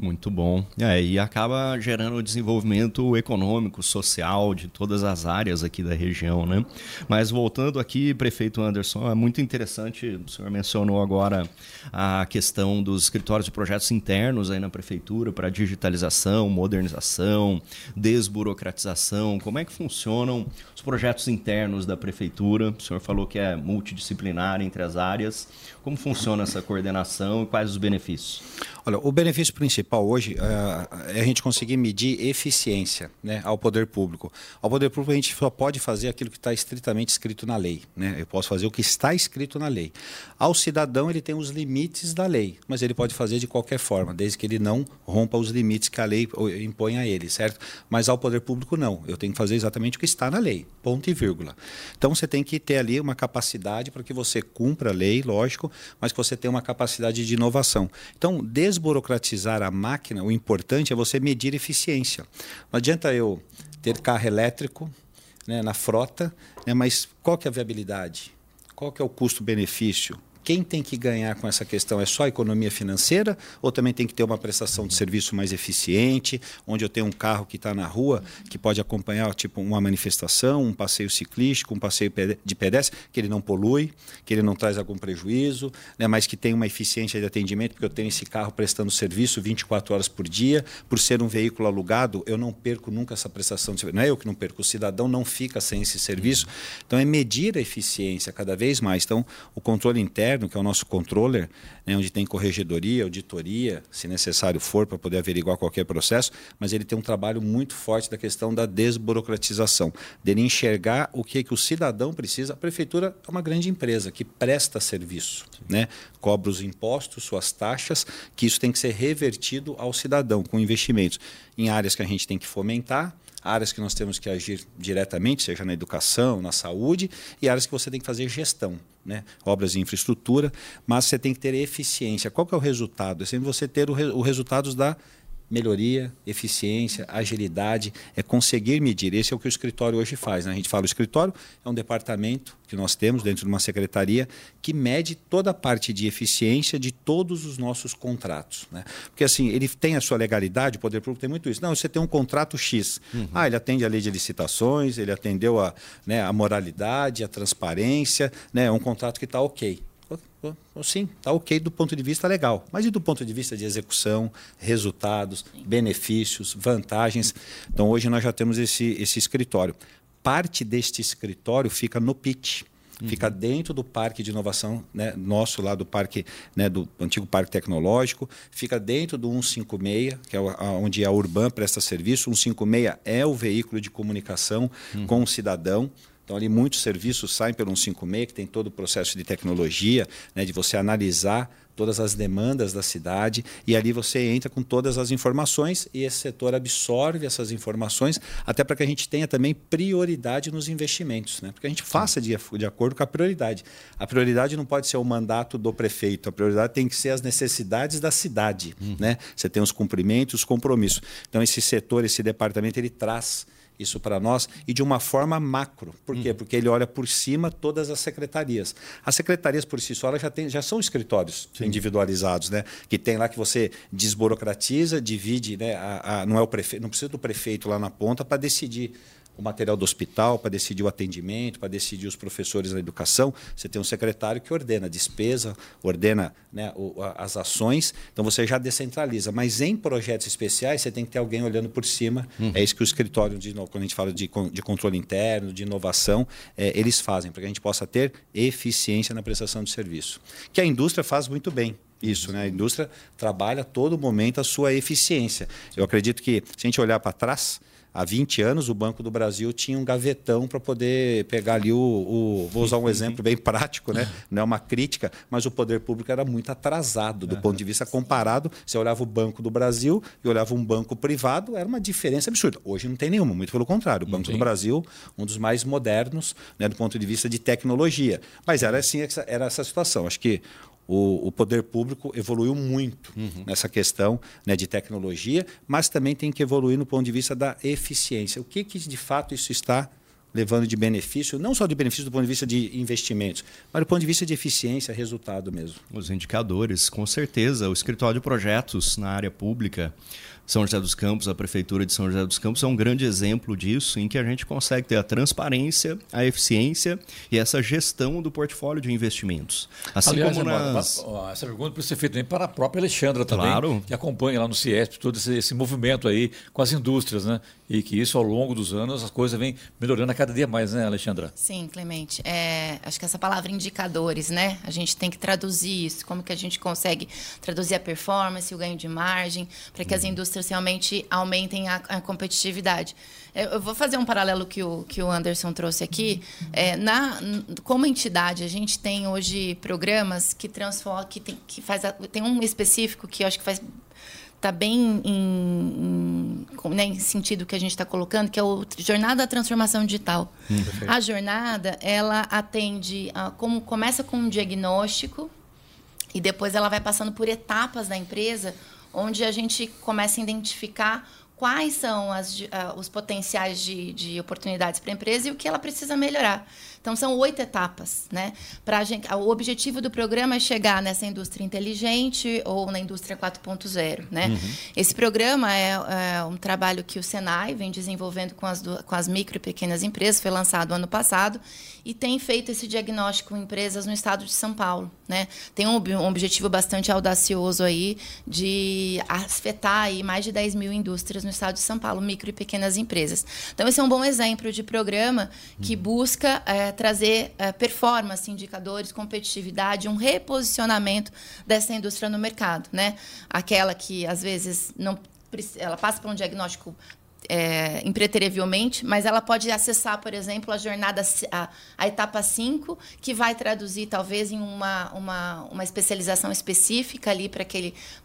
Muito bom. É, e acaba gerando desenvolvimento econômico, social de todas as áreas aqui da região, né? Mas voltando aqui, prefeito Anderson, é muito interessante, o senhor mencionou agora a questão dos escritórios de projetos internos aí na prefeitura para digitalização, modernização, desburocratização. Como é que funcionam os projetos internos da prefeitura? O senhor falou que é multidisciplinar entre as áreas. Como funciona essa coordenação e quais os benefícios? Olha, o benefício principal hoje é a gente conseguir medir eficiência né, ao poder público. Ao poder público a gente só pode fazer aquilo que está estritamente escrito na lei. Né? Eu posso fazer o que está escrito na lei. Ao cidadão ele tem os limites da lei, mas ele pode fazer de qualquer forma, desde que ele não rompa os limites que a lei impõe a ele, certo? Mas ao poder público não. Eu tenho que fazer exatamente o que está na lei, ponto e vírgula. Então você tem que ter ali uma capacidade para que você cumpra a lei, lógico, mas que você tenha uma capacidade de inovação. Então, desburocratizar a máquina, o importante é você medir eficiência. Não adianta eu ter carro elétrico né, na frota, né, mas qual que é a viabilidade? Qual que é o custo-benefício? Quem tem que ganhar com essa questão é só a economia financeira ou também tem que ter uma prestação de serviço mais eficiente, onde eu tenho um carro que está na rua que pode acompanhar tipo uma manifestação, um passeio ciclístico, um passeio de pedestre, que ele não polui, que ele não traz algum prejuízo, né, mas que tem uma eficiência de atendimento, porque eu tenho esse carro prestando serviço 24 horas por dia, por ser um veículo alugado, eu não perco nunca essa prestação de serviço. Não é eu que não perco, o cidadão não fica sem esse serviço. Então é medir a eficiência cada vez mais. Então, o controle interno interno, que é o nosso controller, né, onde tem corregedoria, auditoria, se necessário for, para poder averiguar qualquer processo, mas ele tem um trabalho muito forte da questão da desburocratização, dele enxergar o que, que o cidadão precisa. A prefeitura é uma grande empresa que presta serviço, né, cobra os impostos, suas taxas, que isso tem que ser revertido ao cidadão com investimentos em áreas que a gente tem que fomentar, áreas que nós temos que agir diretamente, seja na educação, na saúde, e áreas que você tem que fazer gestão, né? obras de infraestrutura, mas você tem que ter eficiência. Qual que é o resultado? É sempre você ter os re resultados da melhoria, eficiência, agilidade, é conseguir medir. Esse é o que o escritório hoje faz. Né? A gente fala o escritório é um departamento que nós temos dentro de uma secretaria que mede toda a parte de eficiência de todos os nossos contratos. Né? Porque assim, ele tem a sua legalidade, o poder público tem muito isso. Não, você tem um contrato X. Uhum. Ah, ele atende a lei de licitações, ele atendeu a, né, a moralidade, a transparência, né? é um contrato que está ok. Sim, está ok do ponto de vista legal. Mas e do ponto de vista de execução, resultados, benefícios, vantagens? Então, hoje nós já temos esse, esse escritório. Parte deste escritório fica no PIT. Uhum. Fica dentro do parque de inovação né, nosso, lá do parque, né, do antigo parque tecnológico, fica dentro do 156, que é onde a Urban presta serviço. 156 é o veículo de comunicação uhum. com o cidadão. Então, ali muitos serviços saem pelo 156, que tem todo o processo de tecnologia, né, de você analisar todas as demandas da cidade e ali você entra com todas as informações e esse setor absorve essas informações até para que a gente tenha também prioridade nos investimentos, né? Porque a gente faça de, de acordo com a prioridade. A prioridade não pode ser o mandato do prefeito, a prioridade tem que ser as necessidades da cidade, uhum. né? Você tem os cumprimentos, os compromissos. Então esse setor, esse departamento, ele traz isso para nós e de uma forma macro. Por quê? Uhum. Porque ele olha por cima todas as secretarias. As secretarias por si só já, tem, já são escritórios Sim. individualizados, né? Que tem lá que você desburocratiza, divide, né? A, a, não é o prefeito, não precisa do prefeito lá na ponta para decidir o material do hospital, para decidir o atendimento, para decidir os professores da educação. Você tem um secretário que ordena a despesa, ordena né, as ações, então você já descentraliza. Mas em projetos especiais, você tem que ter alguém olhando por cima. Uhum. É isso que o escritório, de, quando a gente fala de, de controle interno, de inovação, é, eles fazem, para que a gente possa ter eficiência na prestação de serviço. Que a indústria faz muito bem. Isso, né? A indústria trabalha a todo momento a sua eficiência. Eu acredito que, se a gente olhar para trás, há 20 anos o Banco do Brasil tinha um gavetão para poder pegar ali o, o, Vou usar um exemplo bem prático, né? não é uma crítica, mas o poder público era muito atrasado do ponto de vista comparado. Você olhava o Banco do Brasil e olhava um banco privado, era uma diferença absurda. Hoje não tem nenhuma, muito pelo contrário. O Banco do Brasil, um dos mais modernos né, do ponto de vista de tecnologia. Mas era assim, era essa situação. Acho que o, o, poder público evoluiu muito uhum. nessa questão né, de tecnologia, mas também tem que evoluir no ponto de vista da eficiência. O que, que de fato isso está levando de benefício, não só de benefício do ponto de vista de investimentos, mas do ponto de vista de eficiência, resultado mesmo. Os indicadores, com certeza. O escritório de projetos na área pública são José dos Campos, a Prefeitura de São José dos Campos é um grande exemplo disso, em que a gente consegue ter a transparência, a eficiência e essa gestão do portfólio de investimentos. Assim Aliás, como nas... essa pergunta precisa ser feita também para a própria Alexandra também, claro. que acompanha lá no CIESP todo esse, esse, movimento aí com as indústrias, né? E que isso, ao longo dos anos, as coisas vêm melhorando a cada dia mais, né, Alexandra? Sim, Clemente. É, acho que essa palavra indicadores, né? A gente tem que traduzir isso, como que a gente consegue traduzir a performance, o ganho de margem, para que as uhum. indústrias realmente aumentem a, a competitividade. Eu, vou fazer um paralelo que o, que o Anderson trouxe aqui. É, na, como entidade, a gente tem hoje programas que transformam, que tem, que faz, tem um específico que eu acho que faz está bem em, em, né, em, sentido que a gente está colocando, que é o Jornada da Transformação Digital. Hum, a jornada, ela atende, a, como começa com um diagnóstico e depois ela vai passando por etapas da empresa, onde a gente começa a identificar quais são as, uh, os potenciais de, de oportunidades para a empresa e o que ela precisa melhorar. Então, são oito etapas. Né? Pra gente, o objetivo do programa é chegar nessa indústria inteligente ou na indústria 4.0. Né? Uhum. Esse programa é, é, um trabalho que o Senai vem desenvolvendo com as, com as micro e pequenas empresas, foi lançado ano passado, e tem feito esse diagnóstico em empresas no estado de São Paulo. Né? Tem um, um objetivo bastante audacioso aí de afetar aí mais de 10 mil indústrias no estado de São Paulo, micro e pequenas empresas. Então, esse é um bom exemplo de programa que uhum. busca é, trazer é, performance, indicadores, competitividade, um reposicionamento dessa indústria no mercado, né? Aquela que às vezes não ela passa por um diagnóstico é, impreterivelmente, mas ela pode acessar, por exemplo, a jornada, a, a etapa 5, que vai traduzir talvez em uma, uma, uma especialização específica ali para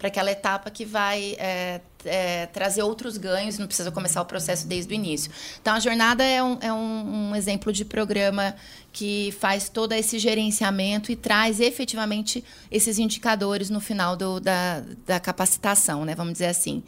aquela etapa que vai é, é, trazer outros ganhos, não precisa começar o processo desde o início. Então, a jornada é um, é um, um exemplo de programa que faz todo esse gerenciamento e traz efetivamente esses indicadores no final do, da, da capacitação, né? vamos dizer assim.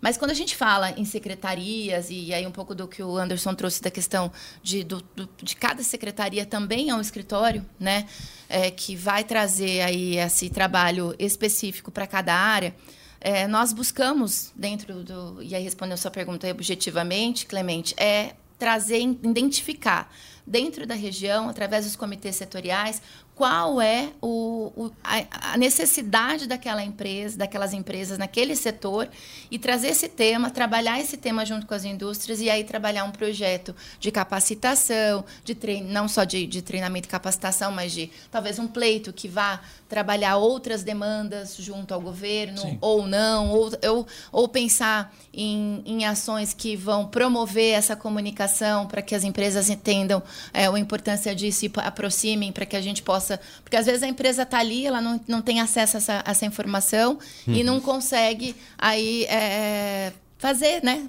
Mas quando a gente fala em secretarias, e aí um pouco do que o Anderson trouxe da questão de, do, do, de cada secretaria também é um escritório, né? É, que vai trazer aí esse trabalho específico para cada área. É, nós buscamos dentro do. E aí respondendo a sua pergunta objetivamente, Clemente, é trazer, identificar dentro da região, através dos comitês setoriais, qual é o, o, a, necessidade daquela empresa, daquelas empresas naquele setor e trazer esse tema, trabalhar esse tema junto com as indústrias e aí trabalhar um projeto de capacitação, de treino, não só de, de treinamento e capacitação, mas de talvez um pleito que vá trabalhar outras demandas junto ao governo Sim. ou não, ou, ou, ou pensar em, em ações que vão promover essa comunicação para que as empresas entendam é, a importância disso e aproximem para que a gente possa. Porque às vezes a empresa está ali, ela não, não tem acesso a essa, a essa informação uhum. e não consegue aí. É, fazer, né,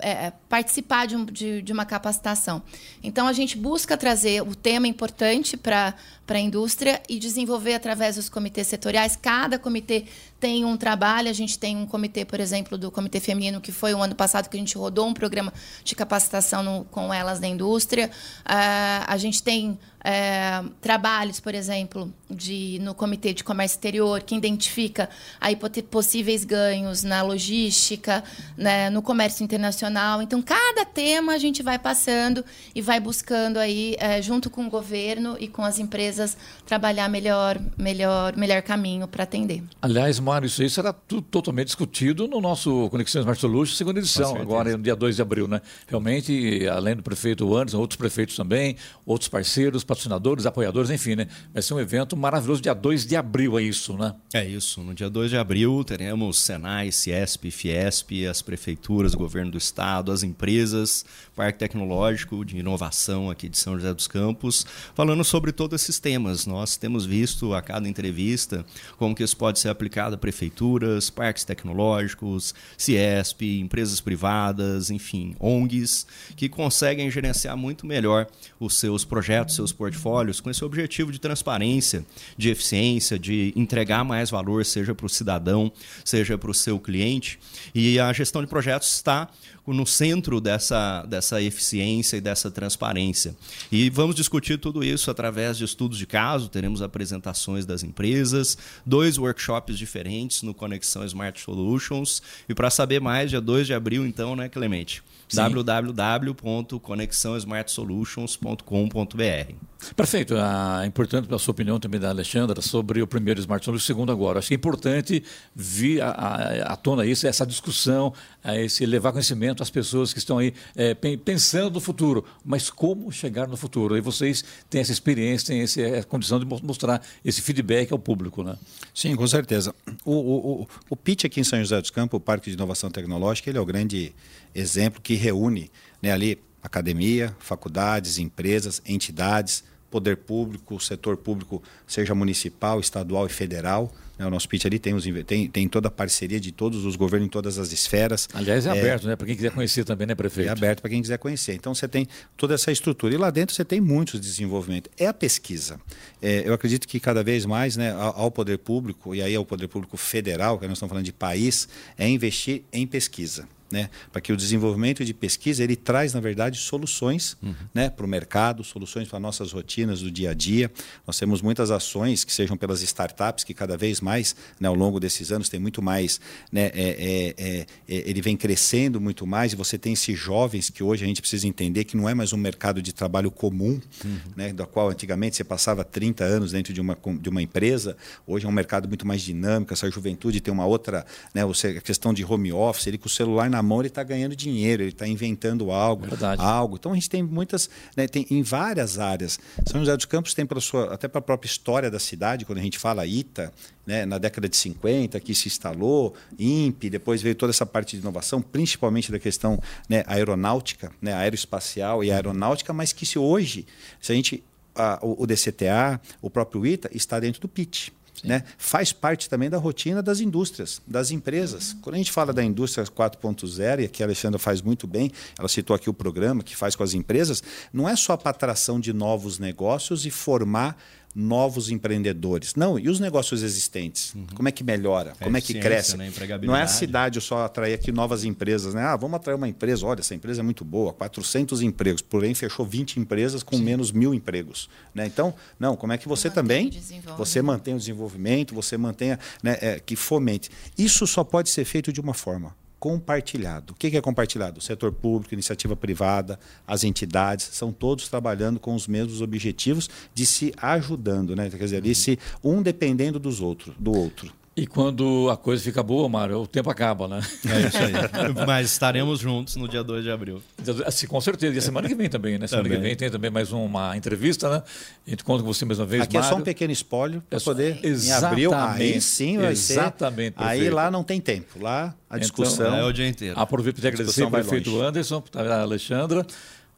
é, participar de, um, de, de, uma capacitação. Então, a gente busca trazer o tema importante para a indústria e desenvolver através dos comitês setoriais. Cada comitê tem um trabalho. A gente tem um comitê, por exemplo, do Comitê Feminino, que foi o ano passado que a gente rodou um programa de capacitação no, com elas da indústria. Uh, a gente tem é, trabalhos, por exemplo, de, no Comitê de Comércio Exterior, que identifica aí possíveis ganhos na logística, né, no comércio internacional. Então, cada tema a gente vai passando e vai buscando aí, é, junto com o governo e com as empresas, trabalhar melhor, melhor, melhor caminho para atender. Aliás, Mário, isso aí será tudo totalmente discutido no nosso Conexões Smart Solutions, segunda edição, agora no dia 2 de abril, né? Realmente, além do prefeito Anderson, outros prefeitos também, outros parceiros, patrocinadores, apoiadores, enfim, né? Vai ser um evento maravilhoso, dia 2 de abril, é isso, né? É isso. No dia 2 de abril teremos Senai, Ciesp, Fiesp, as prefeituras, o governo do estado, as empresas, Parque Tecnológico de Inovação aqui de São José dos Campos, falando sobre todos esses temas. Nós temos visto a cada entrevista como que isso pode ser aplicado a prefeituras, parques tecnológicos, Ciesp, empresas privadas, enfim, ONGs, que conseguem gerenciar muito melhor os seus projetos, seus portfólios, com esse objetivo de transparência, de eficiência, de entregar mais valor, seja para o cidadão, seja para o seu cliente. E a gestão de projetos está no centro dessa, dessa eficiência e dessa transparência. E vamos discutir tudo isso através de estudos de caso, teremos apresentações das empresas, dois workshops diferentes no Conexão Smart Solutions. E para saber mais, dia 2 de abril, então, né, Clemente? www.conexãosmartsolutions.com.br. Perfeito. É importante a sua opinião também da Alexandra sobre o primeiro Smart Solutions e o segundo agora. Acho que é importante vir à, tona isso, essa discussão, esse levar conhecimento às pessoas que estão aí é, pensando no futuro. Mas como chegar no futuro? E vocês têm essa experiência, têm essa condição de mostrar esse feedback ao público, né? Sim, com certeza. O, o, o, o PIT aqui em São José dos Campos, o Parque de Inovação Tecnológica, ele é o grande exemplo que reúne né, ali academia, faculdades, empresas, entidades, poder público, setor público, seja municipal, estadual e federal. Né? O nosso pitch ali tem, os, tem, tem toda a parceria de todos os governos em todas as esferas. Aliás, é, é aberto, né? Para quem quiser conhecer também, né, prefeito? É aberto para quem quiser conhecer. Então você tem toda essa estrutura. E lá dentro você tem muitos desenvolvimento. É a pesquisa. É, eu acredito que cada vez mais né, ao, ao poder público, e aí ao poder público federal, que nós estamos falando de país, é investir em pesquisa né? Para que o desenvolvimento de pesquisa ele traz, na verdade, soluções uhum. né, para o mercado, soluções para nossas rotinas do dia a dia. Nós temos muitas ações que sejam pelas startups, que cada vez mais, né, ao longo desses anos, tem muito mais. Né, é, é, é, é, ele vem crescendo muito mais, e você tem esses jovens que hoje a gente precisa entender que não é mais um mercado de trabalho comum, uhum. né, da qual antigamente você passava 30 anos dentro de uma, de uma empresa, hoje é um mercado muito mais dinâmico, essa juventude tem uma outra, né, a questão de home office, ele com o celular na na mão, ele está ganhando dinheiro, ele está inventando algo, Verdade. algo. Então a gente tem muitas, né, tem em várias áreas. São José dos Campos tem pela sua, até para a própria história da cidade, quando a gente fala ITA, né, na década de 50 que se instalou, INPE, depois veio toda essa parte de inovação, principalmente da questão né, aeronáutica, né, aeroespacial e aeronáutica, mas que se hoje, se a gente a, o DCTA, o próprio ITA está dentro do PIT. Né? Faz parte também da rotina das indústrias, das empresas. Uhum. Quando a gente fala da indústria 4.0, e aqui a Alexandra faz muito bem, ela citou aqui o programa que faz com as empresas, não é só para atração de novos negócios e formar novos empreendedores. Não, e os negócios existentes? Uhum. Como é que melhora? É Como é que cresce? Né? Não é a cidade só atrair aqui novas empresas, né? Ah, vamos atrair uma empresa, olha, essa empresa é muito boa, 400 empregos, porém fechou 20 empresas com Sim. menos mil empregos. Né? Então, não, como é que você também, você mantém o desenvolvimento, você mantenha, né, é, que fomente. Isso só pode ser feito de uma forma, compartilhado. O que é compartilhado? O setor público, iniciativa privada, as entidades, são todos trabalhando com os mesmos objetivos de se ajudando, né? Quer dizer, ali se um dependendo dos outros, do outro. E quando a coisa fica boa, Mário, o tempo acaba, né? É isso aí. Mas estaremos juntos no dia 2 de abril. Assim, com certeza. E a semana que vem também, né? Semana também. que vem tem também mais uma entrevista, né? A gente conta com você mais uma vez, Aqui Mário. é só um pequeno espólio para é poder, Exatamente. em abril, aí sim vai Exatamente, ser... Aí lá não tem tempo. Lá a discussão... Então, é o dia inteiro. Aproveito para agradecer ao prefeito longe. Anderson, a Alexandra.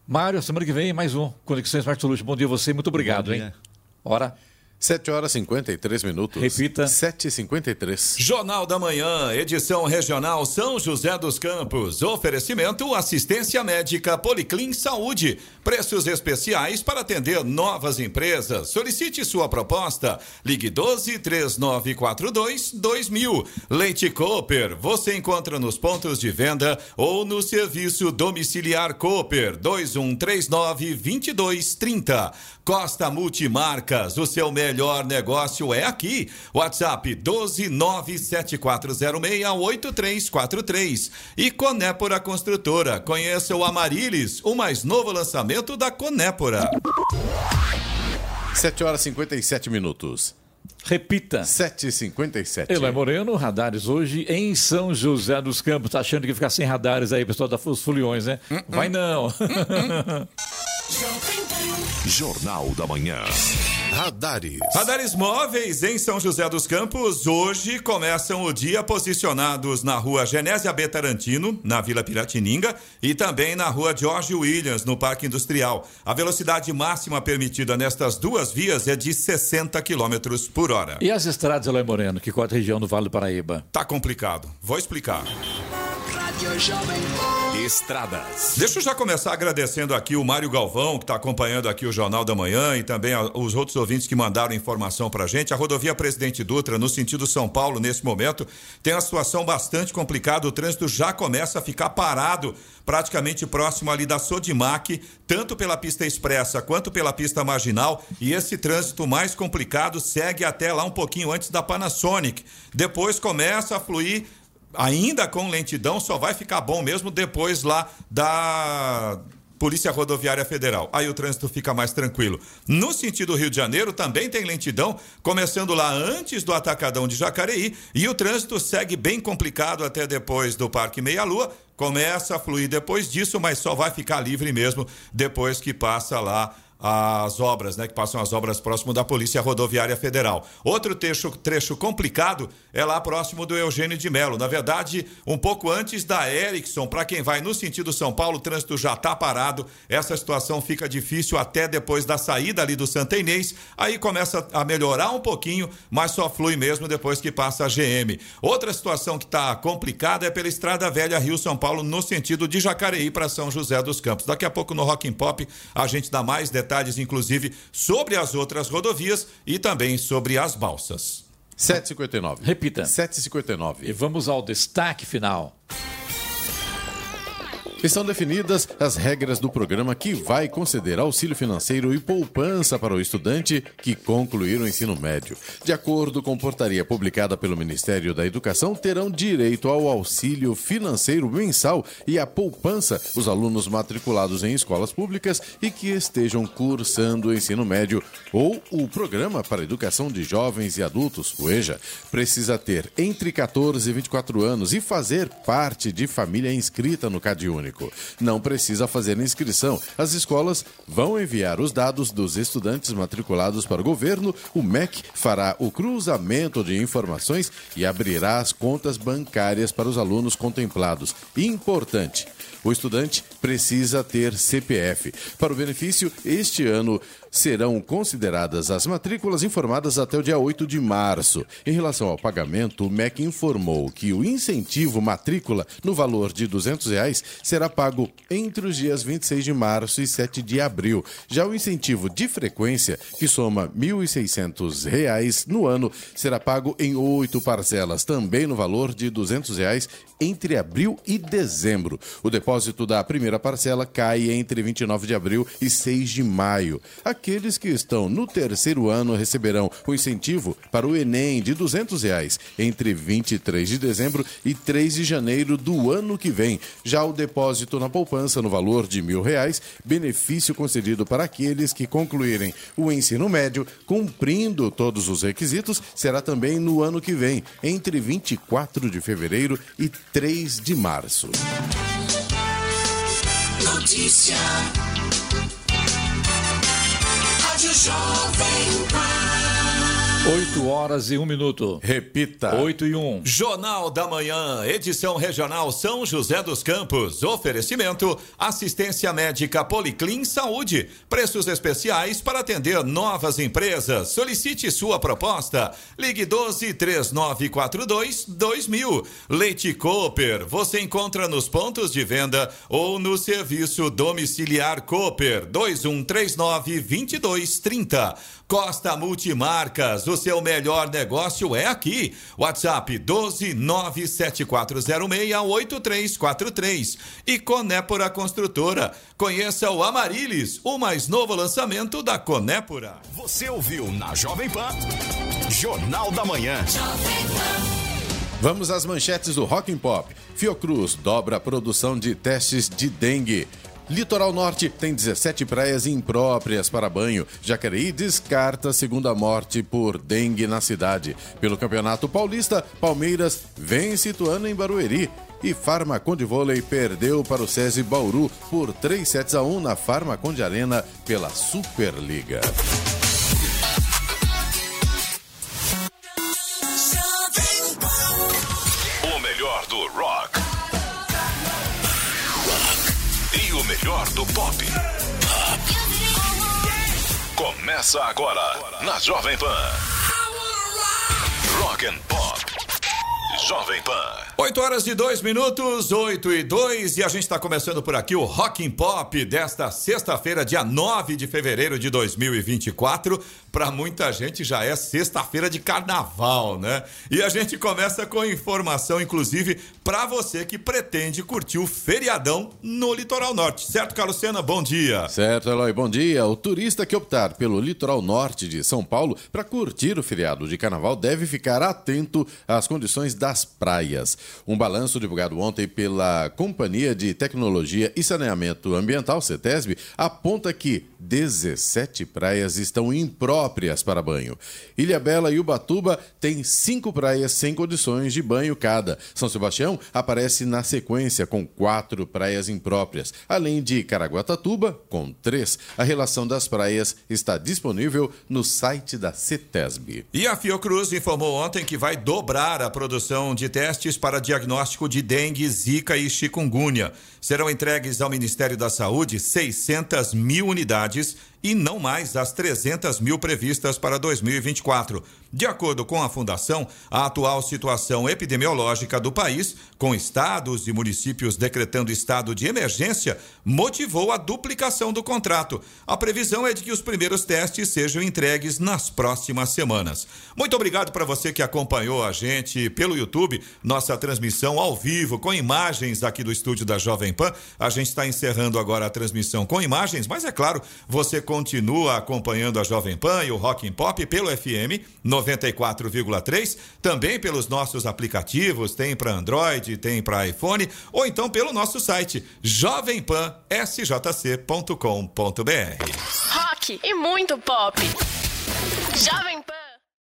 Mário, semana que vem mais um Conexão Smart Solution. Bom dia a você, muito obrigado, hein? Hora. 7 horas e 53 minutos. Repita. 7h53. Jornal da Manhã, edição regional São José dos Campos. Oferecimento assistência médica Policlin Saúde. Preços especiais para atender novas empresas. Solicite sua proposta. Ligue 12 3942 2000. Leite Cooper. Você encontra nos pontos de venda ou no serviço domiciliar Cooper 2139 2230. Costa Multimarcas, o seu melhor negócio é aqui. WhatsApp 12974068343. E Conépora Construtora. Conheça o Amarilis, o mais novo lançamento da Conépora. 7 horas e 57 minutos. Repita. 7h57. Eloy Moreno, radares hoje em São José dos Campos. Tá achando que ficar sem radares aí, pessoal da Foliões, né? Vai não. Jornal da Manhã. Radares. Radares móveis em São José dos Campos hoje começam o dia posicionados na rua Genésia B. Tarantino, na Vila Piratininga, e também na rua George Williams, no Parque Industrial. A velocidade máxima permitida nestas duas vias é de 60 km por hora. E as estradas, Eloy Moreno, que corta a região do Vale do Paraíba? Tá complicado. Vou explicar. Estradas. Deixa eu já começar agradecendo aqui o Mário Galvão, que está acompanhando aqui o Jornal da Manhã, e também a, os outros ouvintes que mandaram informação para gente. A rodovia Presidente Dutra, no sentido São Paulo, nesse momento, tem uma situação bastante complicada. O trânsito já começa a ficar parado, praticamente próximo ali da Sodimac, tanto pela pista expressa quanto pela pista marginal. E esse trânsito mais complicado segue até lá um pouquinho antes da Panasonic. Depois começa a fluir ainda com lentidão, só vai ficar bom mesmo depois lá da Polícia Rodoviária Federal. Aí o trânsito fica mais tranquilo. No sentido Rio de Janeiro também tem lentidão, começando lá antes do Atacadão de Jacareí, e o trânsito segue bem complicado até depois do Parque Meia Lua. Começa a fluir depois disso, mas só vai ficar livre mesmo depois que passa lá as obras, né, que passam as obras próximo da Polícia Rodoviária Federal. Outro trecho, trecho complicado é lá próximo do Eugênio de Melo. Na verdade, um pouco antes da Erickson, para quem vai no sentido São Paulo, o trânsito já está parado. Essa situação fica difícil até depois da saída ali do Santa Inês. Aí começa a melhorar um pouquinho, mas só flui mesmo depois que passa a GM. Outra situação que está complicada é pela Estrada Velha Rio São Paulo, no sentido de Jacareí para São José dos Campos. Daqui a pouco no Rock and Pop a gente dá mais detalhes detalhes, inclusive, sobre as outras rodovias e também sobre as balsas. 7h59. Repita. 7h59. E vamos ao destaque final. Estão definidas as regras do programa que vai conceder auxílio financeiro e poupança para o estudante que concluir o ensino médio. De acordo com portaria publicada pelo Ministério da Educação, terão direito ao auxílio financeiro mensal e à poupança os alunos matriculados em escolas públicas e que estejam cursando o ensino médio ou o Programa para Educação de Jovens e Adultos, o EJA, precisa ter entre 14 e 24 anos e fazer parte de família inscrita no CadÚnico. Não precisa fazer inscrição. As escolas vão enviar os dados dos estudantes matriculados para o governo. O MEC fará o cruzamento de informações e abrirá as contas bancárias para os alunos contemplados. Importante. O estudante precisa ter CPF. Para o benefício, este ano serão consideradas as matrículas informadas até o dia 8 de março. Em relação ao pagamento, o MEC informou que o incentivo matrícula no valor de 200 reais será pago entre os dias 26 de março e 7 de abril. Já o incentivo de frequência, que soma 1.600 reais no ano, será pago em oito parcelas, também no valor de 200 reais entre abril e dezembro. O depósito da primeira parcela cai entre 29 de abril e 6 de maio. Aqueles que estão no terceiro ano receberão o incentivo para o Enem de 200 reais entre 23 de dezembro e 3 de janeiro do ano que vem. Já o depósito na poupança no valor de mil reais, benefício concedido para aqueles que concluírem o ensino médio cumprindo todos os requisitos, será também no ano que vem, entre 24 de fevereiro e 3 de março. Notícia. Jovem Pan. 8 horas e 1 minuto. Repita. 8 e 1. Jornal da Manhã, edição regional São José dos Campos. Oferecimento: assistência médica Policlin Saúde. Preços especiais para atender novas empresas. Solicite sua proposta. Ligue 12 3942 2000. Leite Cooper. Você encontra nos pontos de venda ou no serviço domiciliar Cooper 2139 2230. Costa Multimarcas, o seu melhor negócio é aqui. WhatsApp 12974068343 e Conépora Construtora. Conheça o Amarilis, o mais novo lançamento da Conépora. Você ouviu na Jovem Pan. Jornal da Manhã. Vamos às manchetes do Rock and Pop. Fiocruz dobra a produção de testes de dengue. Litoral Norte tem 17 praias impróprias para banho. Jacareí descarta segunda morte por dengue na cidade. Pelo Campeonato Paulista, Palmeiras vem situando em Barueri. E Farmaconde Vôlei perdeu para o SESI Bauru por 3 sets a 1 na Farmaconde Arena pela Superliga. Melhor do pop. Começa agora na Jovem Pan. Rock and Pop. Jovem Pan. 8 horas e 2 minutos, 8 e 2, e a gente está começando por aqui o Rock and Pop desta sexta-feira, dia 9 de fevereiro de 2024. Para muita gente já é sexta-feira de carnaval, né? E a gente começa com informação, inclusive, para você que pretende curtir o feriadão no Litoral Norte. Certo, Carlos Sena? Bom dia. Certo, Eloy, bom dia. O turista que optar pelo litoral norte de São Paulo para curtir o feriado de carnaval deve ficar atento às condições das praias. Um balanço divulgado ontem pela Companhia de Tecnologia e Saneamento Ambiental, CETESB, aponta que 17 praias estão impróprias para banho. Ilha Bela e Ubatuba têm cinco praias sem condições de banho cada. São Sebastião aparece na sequência com quatro praias impróprias, além de Caraguatatuba, com três. A relação das praias está disponível no site da CETESB. E a Fiocruz informou ontem que vai dobrar a produção de testes para diagnóstico de dengue, zika e chikungunya. Serão entregues ao Ministério da Saúde 600 mil unidades e não mais as 300 mil previstas para 2024. De acordo com a Fundação, a atual situação epidemiológica do país, com estados e municípios decretando estado de emergência, motivou a duplicação do contrato. A previsão é de que os primeiros testes sejam entregues nas próximas semanas. Muito obrigado para você que acompanhou a gente pelo YouTube, nossa transmissão ao vivo, com imagens aqui do estúdio da Jovem Pan. A gente está encerrando agora a transmissão com imagens, mas é claro, você continua acompanhando a Jovem Pan e o Rock and Pop pelo FM 94,3, também pelos nossos aplicativos, tem para Android, tem para iPhone, ou então pelo nosso site jovempansjc.com.br. Rock e muito pop. Jovem Pan.